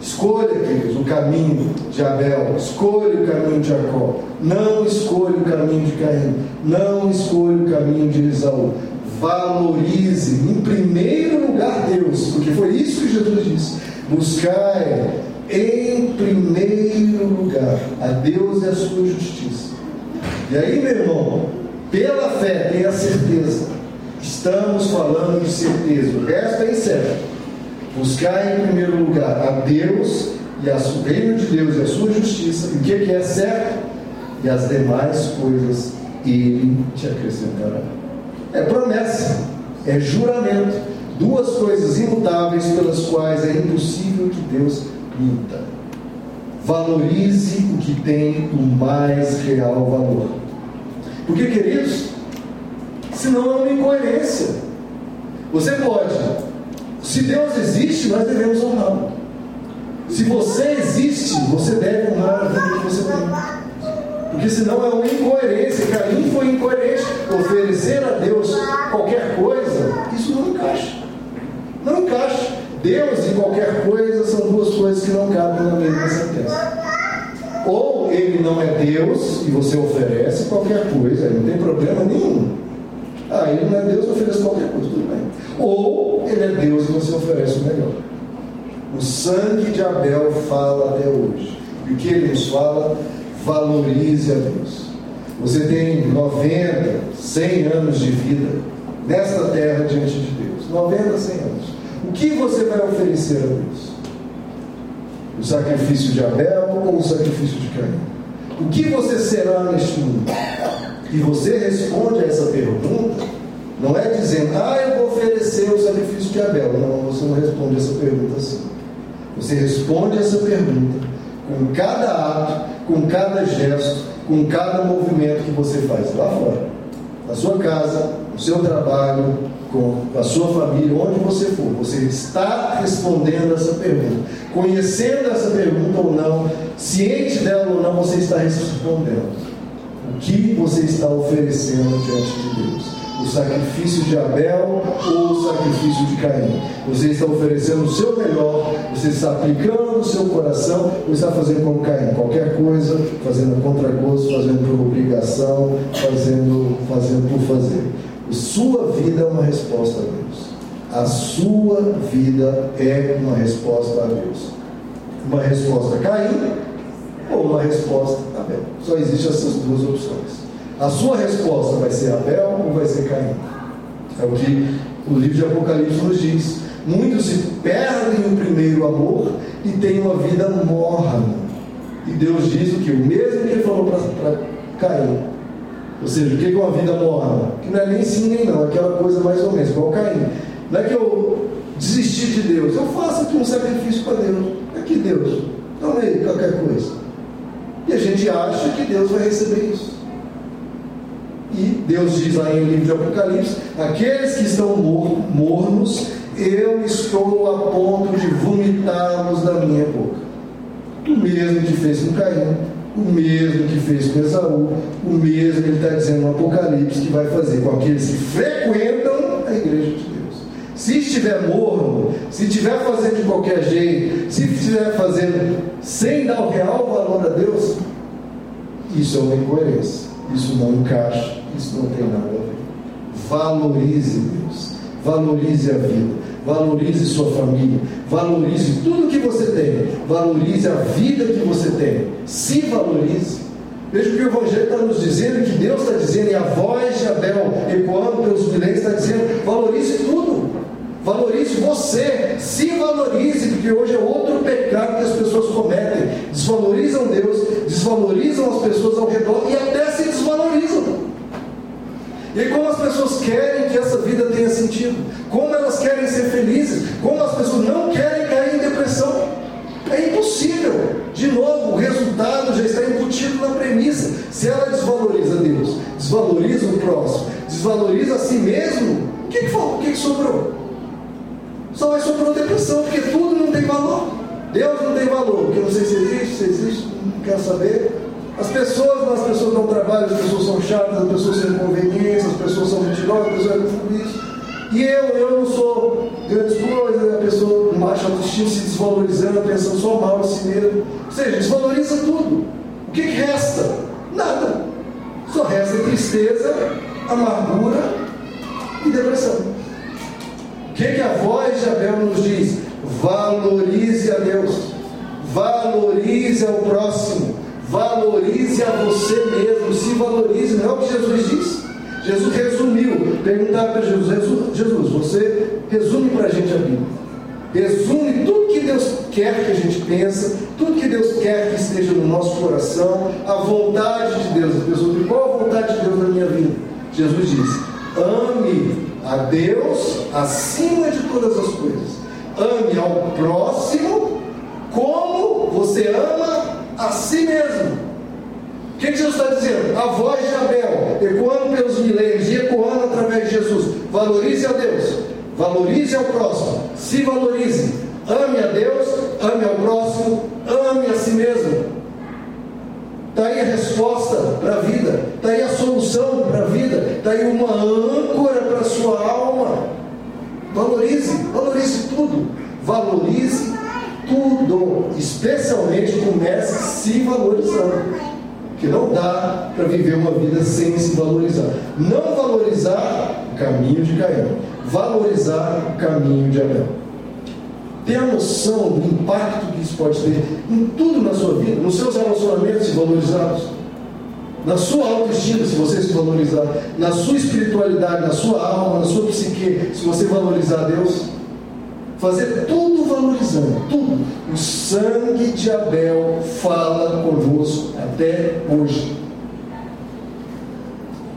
Escolha, queridos, o caminho de Abel, escolha o caminho de Jacó, não escolha o caminho de Caim, não escolha o caminho de Esaú. Valorize em primeiro lugar Deus, porque foi isso que Jesus disse. Buscai em primeiro lugar a Deus e a sua justiça. E aí, meu irmão, pela fé, tenha certeza. Estamos falando de certeza. O resto é incerto. Buscar em primeiro lugar a Deus e a, reino de Deus e a sua justiça. E o que, que é certo? E as demais coisas Ele te acrescentará. É promessa, é juramento. Duas coisas imutáveis pelas quais é impossível que Deus minta. Valorize o que tem o mais real valor. Porque, queridos, senão é uma incoerência. Você pode, se Deus existe, nós devemos honrá-lo. Se você existe, você deve honrar a vida que você tem. Porque senão é uma incoerência. Caim foi incoerente. Oferecer a Deus qualquer coisa, isso não encaixa. Não encaixa. Deus e qualquer coisa são duas coisas que não cabem na mesma sentença. Ou ele não é Deus e você oferece qualquer coisa, não tem problema nenhum. Ah, ele não é Deus, oferece qualquer coisa, tudo bem. Ou ele é Deus e você oferece o melhor. O sangue de Abel fala até hoje. E o que ele nos fala? Valorize a Deus. Você tem 90, 100 anos de vida nesta terra diante de Deus. 90, 100 anos. O que você vai oferecer a Deus? O sacrifício de Abel ou o sacrifício de Caim? O que você será neste mundo? E você responde a essa pergunta, não é dizendo, ah, eu vou oferecer o sacrifício de Abel. Não, você não responde essa pergunta assim. Você responde essa pergunta com cada ato, com cada gesto, com cada movimento que você faz lá fora. Na sua casa, no seu trabalho, com a sua família, onde você for, você está respondendo essa pergunta. Conhecendo essa pergunta ou não, ciente dela ou não, você está respondendo. O que você está oferecendo diante de Deus? O sacrifício de Abel ou o sacrifício de Caim. Você está oferecendo o seu melhor, você está aplicando o seu coração ou está fazendo como Caim, qualquer coisa, fazendo contra gosto, fazendo por obrigação, fazendo, fazendo por fazer. A sua vida é uma resposta a Deus. A sua vida é uma resposta a Deus. Uma resposta a Caim ou uma resposta a Abel. Só existem essas duas opções. A sua resposta vai ser Abel ou vai ser Caim? É o que o livro de Apocalipse nos diz. Muitos se perdem o primeiro amor e têm uma vida morna. E Deus diz o que? O mesmo que ele falou para Caim. Ou seja, o que é uma vida morna? Que não é nem sim nem não, aquela coisa mais ou menos, igual Caim. Não é que eu desisti de Deus, eu faço aqui um sacrifício para Deus. Aqui Deus, então aí qualquer coisa. E a gente acha que Deus vai receber isso. E Deus diz lá em livro de Apocalipse: aqueles que estão mornos, eu estou a ponto de vomitá-los da minha boca. O mesmo que fez com Caim, o mesmo que fez com Esaú, o mesmo ele está dizendo no Apocalipse que vai fazer com aqueles que frequentam a igreja de Deus. Se estiver morno, se estiver fazendo de qualquer jeito, se estiver fazendo sem dar o real valor a Deus, isso é uma incoerência, isso não encaixa isso não tem nada a ver. Valorize Deus, valorize a vida, valorize sua família, valorize tudo que você tem, valorize a vida que você tem, se valorize. Veja o que o Evangelho está nos dizendo, que Deus está dizendo, e a voz de Abel ecoando pelos milênios está dizendo: valorize tudo, valorize você, se valorize, porque hoje é outro pecado que as pessoas cometem: desvalorizam Deus, desvalorizam as pessoas ao redor e até se. E como as pessoas querem que essa vida tenha sentido, como elas querem ser felizes, como as pessoas não querem cair em depressão. É impossível. De novo, o resultado já está embutido na premissa. Se ela desvaloriza Deus, desvaloriza o próximo, desvaloriza a si mesmo, o que, que, o que, que sobrou? Só vai sobrar depressão, porque tudo não tem valor. Deus não tem valor, porque eu não sei se existe, se existe, não quero saber. As pessoas, as pessoas não trabalham, as pessoas são chatas, as pessoas são inconvenientes, as pessoas são mentirosas, as pessoas é isso. E eu, eu não sou grandes coisas, a pessoa baixa autoestima se desvalorizando, pensando só mal em si mesmo. Ou seja, desvaloriza tudo. O que, que resta? Nada. Só resta tristeza, amargura e depressão. O que, que a voz de Abel nos diz? Valorize a Deus, valorize ao próximo, Valorize a você mesmo, se valorize, não é o que Jesus disse. Jesus resumiu, perguntaram para Jesus, Jesus, você resume para a gente a Bíblia. Resume tudo que Deus quer que a gente pense, tudo que Deus quer que esteja no nosso coração, a vontade de Deus. Diz, qual a vontade de Deus na minha vida? Jesus disse, ame a Deus acima de todas as coisas. Ame ao próximo como você ama a si mesmo. O que, Jesus está dizendo? A voz de Abel, ecoando pelos milênios e ecoando através de Jesus. Valorize a Deus, valorize ao próximo, se valorize. Ame a Deus, ame ao próximo, ame a si mesmo. Está aí a resposta para a vida, está aí a solução para a vida, está aí uma âncora para a sua alma. Valorize, valorize tudo. Valorize tudo, especialmente comece se valorizando. Que não dá para viver uma vida sem se valorizar. Não valorizar o caminho de Caim, valorizar o caminho de Abel. Ter a noção do impacto que isso pode ter em tudo na sua vida, nos seus relacionamentos se valorizados, na sua autoestima, se você se valorizar, na sua espiritualidade, na sua alma, na sua psique, se você valorizar Deus fazer tudo valorizando, tudo. O sangue de Abel fala conosco até hoje.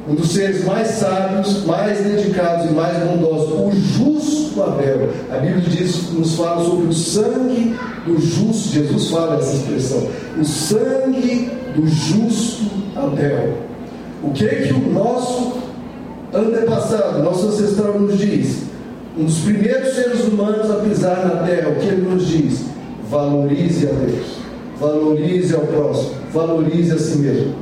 Um dos seres mais sábios, mais dedicados e mais bondosos, o justo Abel. A Bíblia diz, nos fala sobre o sangue do justo. Jesus fala essa expressão. O sangue do justo Abel. O que é que o nosso antepassado, nosso ancestral nos diz, um dos primeiros seres humanos a pisar na terra, o que ele nos diz? Valorize a Deus, valorize ao próximo, valorize a si mesmo.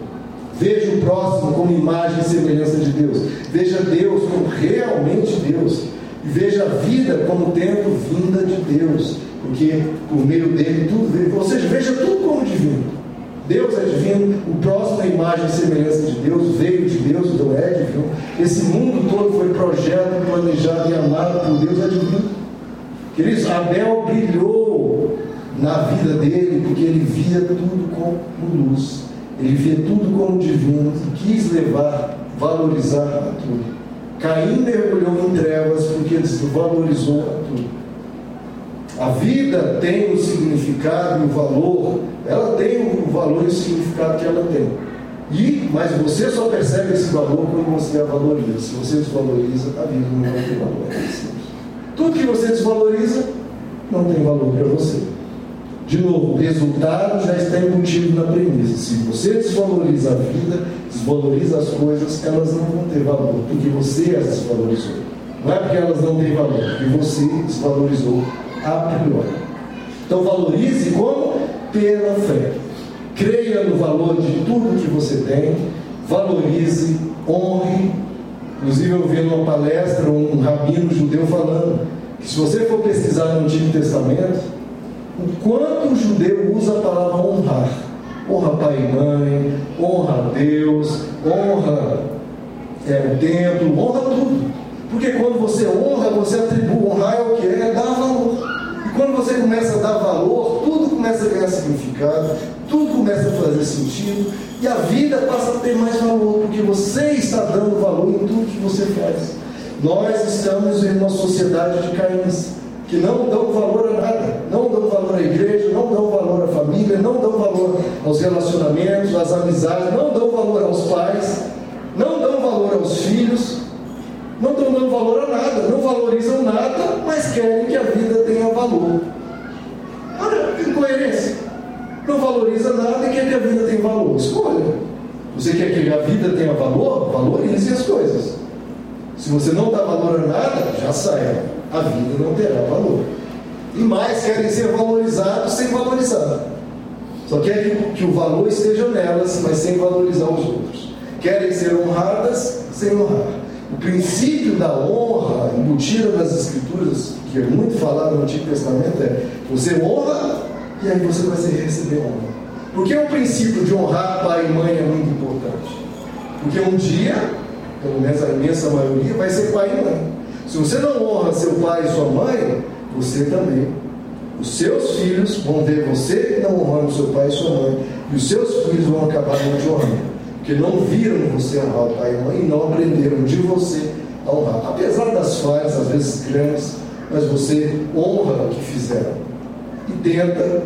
Veja o próximo como imagem e semelhança de Deus. Veja Deus como realmente Deus. E veja a vida como tendo vinda de Deus. Porque por meio dele tudo veio. Ou seja, veja tudo como divino. Deus é divino, o próximo é imagem e semelhança de Deus, veio de Deus, então é divino. Esse mundo todo foi projeto, planejado e amado por Deus, é divino. Queridos, Abel brilhou na vida dele porque ele via tudo como luz. Ele via tudo como divino e quis levar, valorizar a tudo. Caim mergulhou em trevas porque desvalorizou a tudo. A vida tem o significado o valor, ela tem o valor e o significado que ela tem. E, mas você só percebe esse valor quando você a valoriza. Se você desvaloriza, a vida não vai ter valor. Tudo que você desvaloriza não tem valor para você. De novo, o resultado já está embutido na premissa. Se você desvaloriza a vida, desvaloriza as coisas, elas não vão ter valor, porque você as desvalorizou. Não é porque elas não têm valor, porque você desvalorizou a priori. Então valorize como? Pela fé. Creia no valor de tudo que você tem, valorize, honre. Inclusive eu vi numa palestra um rabino judeu falando que se você for pesquisar no Antigo Testamento, o quanto o judeu usa a palavra honrar. Honra pai e mãe, honra Deus, honra é, o templo, honra tudo. Porque quando você honra, você atribui. Honrar é o que? É dar valor. E quando você começa a dar valor, tudo começa a ganhar significado, tudo começa a fazer sentido, e a vida passa a ter mais valor, porque você está dando valor em tudo que você faz. Nós estamos em uma sociedade de caíns que não dão valor a nada, não dão valor à igreja, não dão valor à família, não dão valor aos relacionamentos, às amizades, não dão valor aos pais, não dão valor aos filhos, não estão dando valor a nada, não valorizam nada, mas querem que a vida tenha valor. Olha que incoerência. Não valoriza nada e quer que a vida tenha valor. Escolha. Você quer que a vida tenha valor? Valorize as coisas. Se você não dá valor a nada, já saia a vida não terá valor. E mais querem ser valorizados sem valorizar. Só querem que o valor esteja nelas, mas sem valorizar os outros. Querem ser honradas sem honrar. O princípio da honra embutida nas Escrituras, que é muito falado no Antigo Testamento, é você honra e aí você vai receber honra. Porque o princípio de honrar pai e mãe é muito importante. Porque um dia, pelo menos a imensa maioria, vai ser pai e mãe. Se você não honra seu pai e sua mãe, você também. Os seus filhos vão ver você não honrando seu pai e sua mãe, e os seus filhos vão acabar não te honrando. Porque não viram você honrar o pai e a mãe e não aprenderam de você a honrar. Apesar das falhas, às vezes grandes, mas você honra o que fizeram. E tenta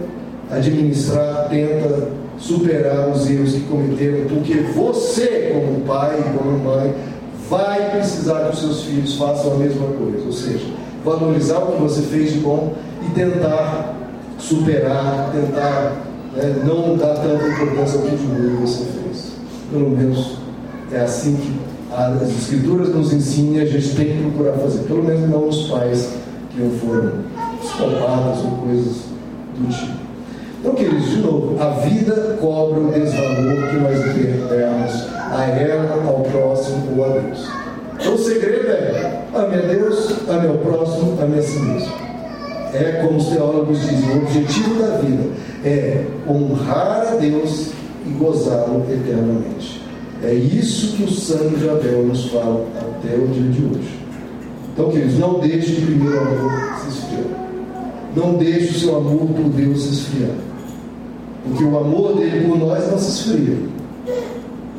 administrar, tenta superar os erros que cometeram, porque você, como pai e como mãe, vai precisar que os seus filhos façam a mesma coisa, ou seja, valorizar o que você fez de bom e tentar superar, tentar né, não dar tanta importância ao que de ruim você fez. Pelo menos é assim que as escrituras nos ensinam e a gente tem que procurar fazer, pelo menos não os pais que não foram escopados ou coisas do tipo. Então, queridos, de novo, a vida cobra o desvalor que nós derramos a ela, ao próximo ou a Deus. Então o segredo é ame a Deus, ame ao próximo, ame a si mesmo. É como os teólogos dizem, o objetivo da vida é honrar a Deus e gozá-lo eternamente. É isso que o sangue de Abel nos fala até o dia de hoje. Então, queridos, não deixe o primeiro amor se esfriar. Não deixe o seu amor por Deus se esfriar. Porque o amor dele por nós não se esfria.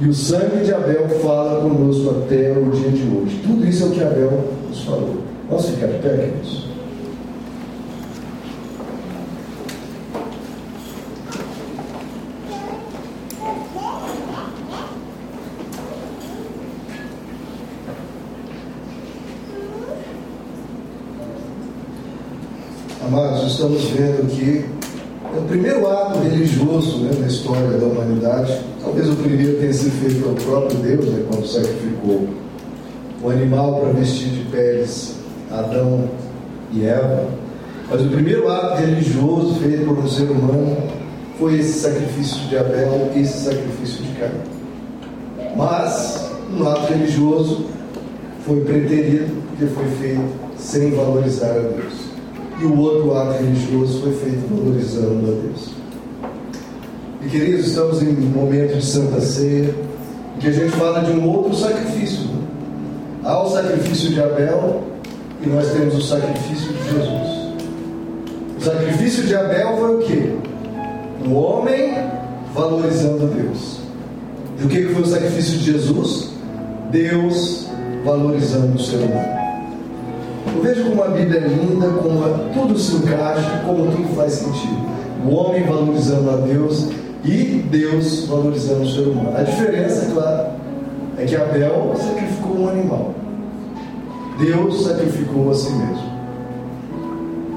E o sangue de Abel fala conosco até o dia de hoje. Tudo isso é o que Abel nos falou. Vamos ficar de estamos vendo que é o primeiro ato religioso né, na história da humanidade. Talvez o primeiro tenha sido feito pelo próprio Deus, né, quando sacrificou o animal para vestir de peles Adão e Eva. Mas o primeiro ato religioso feito por um ser humano foi esse sacrifício de Abel, esse sacrifício de Caim. Mas, no ato religioso, foi preterido, porque foi feito sem valorizar a Deus. E o outro ato religioso foi feito valorizando a Deus. E queridos, estamos em um momento de Santa Ceia, em que a gente fala de um outro sacrifício. Há o sacrifício de Abel e nós temos o sacrifício de Jesus. O sacrifício de Abel foi o quê? O homem valorizando Deus. E o que foi o sacrifício de Jesus? Deus valorizando o ser humano. Eu vejo como a Bíblia é linda, como tudo se encaixa, como tudo faz sentido. O homem valorizando a Deus e Deus valorizando o ser humano. A diferença, é claro, é que Abel sacrificou um animal. Deus sacrificou a si mesmo.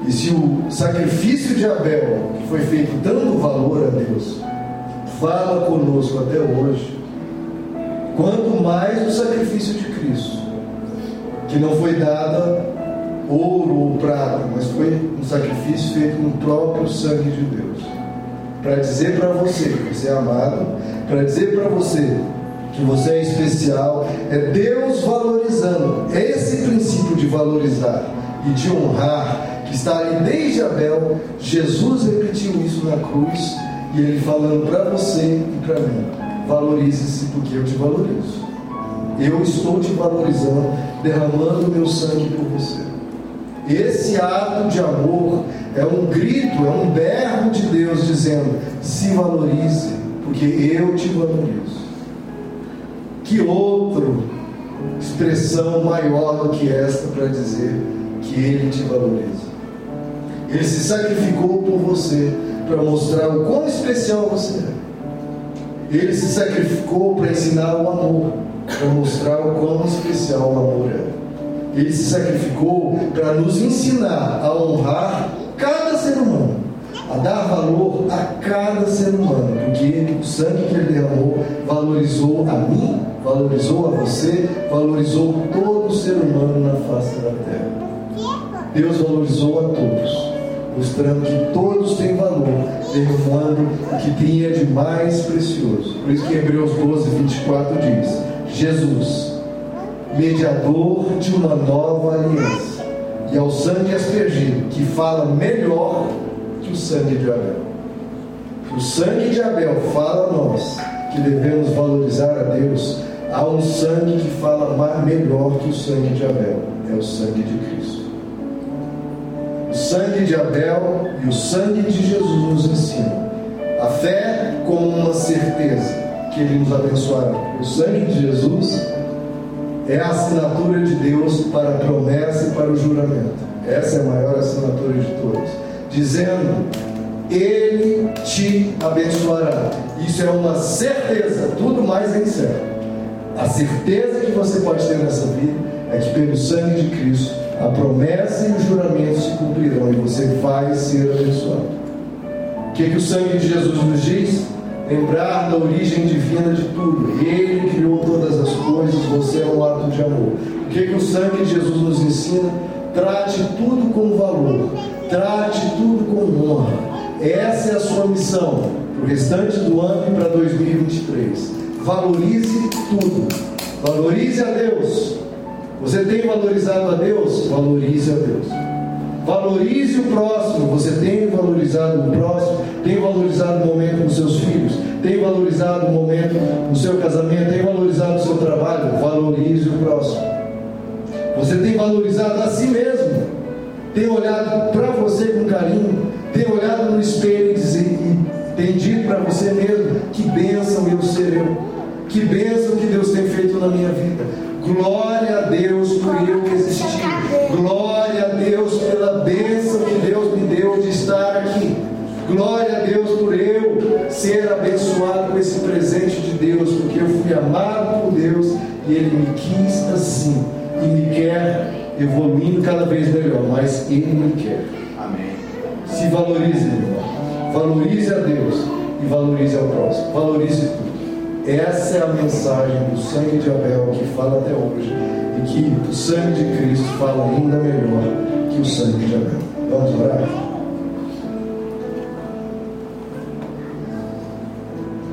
E se o sacrifício de Abel, que foi feito dando valor a Deus, fala conosco até hoje, quanto mais o sacrifício de Cristo, que não foi dada ouro ou prata, mas foi um sacrifício feito com o próprio sangue de Deus. Para dizer para você que você é amado, para dizer para você que você é especial, é Deus valorizando. Esse princípio de valorizar e de honrar, que está ali desde Abel, Jesus repetiu isso na cruz, e ele falando para você e para mim: valorize-se porque eu te valorizo. Eu estou te valorizando, derramando meu sangue por você. Esse ato de amor é um grito, é um berro de Deus dizendo: se valorize, porque eu te valorizo. Que outra expressão maior do que esta para dizer que Ele te valoriza? Ele se sacrificou por você para mostrar o quão especial você é. Ele se sacrificou para ensinar o amor, para mostrar o quão especial o amor é. Ele se sacrificou para nos ensinar a honrar cada ser humano a dar valor a cada ser humano, porque o sangue que ele derramou valorizou a mim, valorizou a você, valorizou todo ser humano na face da terra. Deus valorizou a todos, mostrando que todos têm valor, derramando o que tinha de mais precioso. Por isso que Hebreus 12, 24 diz: Jesus, mediador de uma nova aliança, e ao sangue aspergido, que fala melhor que o sangue de Abel. O sangue de Abel fala a nós que devemos valorizar a Deus. Há um sangue que fala melhor que o sangue de Abel. É o sangue de Cristo. O sangue de Abel e o sangue de Jesus nos ensinam. A fé como uma certeza que Ele nos abençoará. O sangue de Jesus é a assinatura de Deus para a promessa e para o juramento. Essa é a maior assinatura de todas dizendo: Ele te abençoará. Isso é uma certeza, tudo mais é incerto. A certeza que você pode ter nessa vida é que pelo sangue de Cristo a promessa e o juramento se cumprirão e você vai ser abençoado. O que, que o sangue de Jesus nos diz? Lembrar da origem divina de tudo. Ele criou todas as coisas, você é um ato de amor. O que, que o sangue de Jesus nos ensina? Trate tudo com valor. Trate tudo com honra. Essa é a sua missão para o restante do ano e para 2023. Valorize tudo. Valorize a Deus. Você tem valorizado a Deus? Valorize a Deus. Valorize o próximo. Você tem valorizado o próximo? Tem valorizado o momento com seus filhos? Tem valorizado o momento no seu casamento? Tem valorizado o seu trabalho? Valorize o próximo. Você tem valorizado a si mesmo? tem olhado para você com carinho, tem olhado no espelho e, dizer, e tem dito para você mesmo: que bênção eu ser eu, que bênção que Deus tem feito na minha vida. Glória a Deus por eu existir, glória Ele me quis assim e me quer evoluindo cada vez melhor, mas Ele não quer. Amém. Se valorize, irmão. Valorize a Deus e valorize ao próximo. Valorize tudo. Essa é a mensagem do sangue de Abel que fala até hoje e que o sangue de Cristo fala ainda melhor que o sangue de Abel. Vamos orar?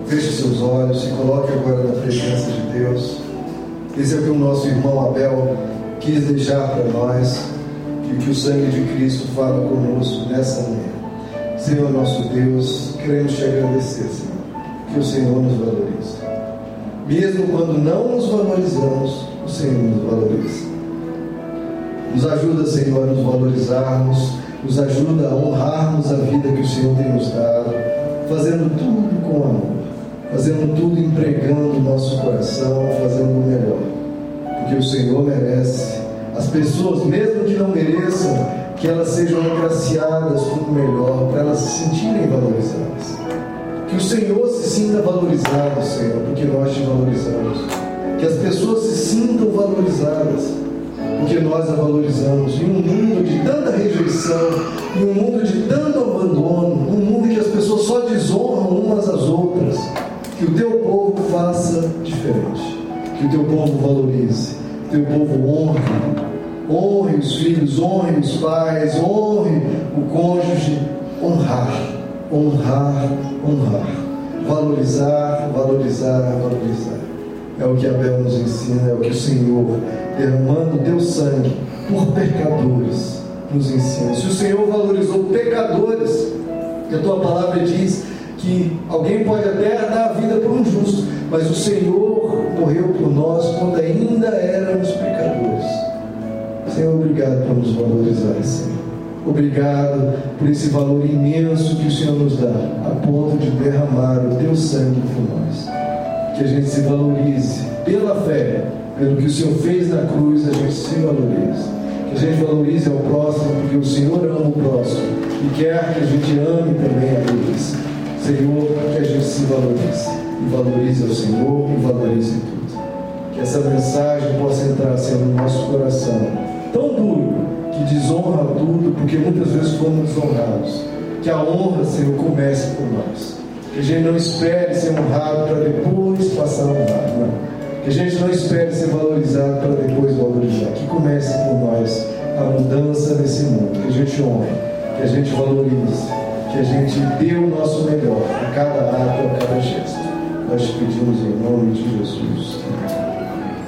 Feche seus olhos, se coloque agora na presença de Deus. Esse é o que o nosso irmão Abel quis deixar para nós e o que o sangue de Cristo fala conosco nessa manhã. Senhor nosso Deus, queremos te agradecer, Senhor, que o Senhor nos valoriza. Mesmo quando não nos valorizamos, o Senhor nos valoriza. Nos ajuda, Senhor, a nos valorizarmos, nos ajuda a honrarmos a vida que o Senhor tem nos dado, fazendo tudo com amor fazendo tudo empregando o nosso coração, fazendo o melhor. Porque o Senhor merece. As pessoas, mesmo que não mereçam, que elas sejam agraciadas com o melhor, para elas se sentirem valorizadas. Que o Senhor se sinta valorizado, Senhor, porque nós te valorizamos. Que as pessoas se sintam valorizadas, porque nós a valorizamos. Em um mundo de tanta rejeição, em um mundo de tanto abandono, um mundo que as pessoas só desonram faça diferente. Que o teu povo valorize. Que o teu povo honre. Honre os filhos, honre os pais, honre o cônjuge. Honrar, honrar, honrar. Valorizar, valorizar, valorizar. É o que Abel nos ensina, é o que o Senhor, derramando o teu sangue por pecadores, nos ensina. Se o Senhor valorizou pecadores, que a tua palavra diz que alguém pode até dar a vida por um justo, mas o Senhor morreu por nós quando ainda éramos pecadores. Senhor, obrigado por nos valorizar, Senhor. Obrigado por esse valor imenso que o Senhor nos dá, a ponto de derramar o teu sangue por nós. Que a gente se valorize pela fé, pelo que o Senhor fez na cruz, a gente se valorize. Que a gente valorize ao próximo, porque o Senhor ama o próximo e quer que a gente ame também a eles. Senhor, que a gente se valorize. E valorize o Senhor e valorize tudo. Que essa mensagem possa entrar, Senhor, no nosso coração. Tão duro que desonra tudo, porque muitas vezes fomos desonrados. Que a honra, Senhor, comece por nós. Que a gente não espere ser honrado para depois passar a honrar. Não. Que a gente não espere ser valorizado para depois valorizar. Que comece por nós a mudança nesse mundo. Que a gente honre, que a gente valorize que a gente dê o nosso melhor a cada ato, a cada gesto. Nós te pedimos em nome de Jesus.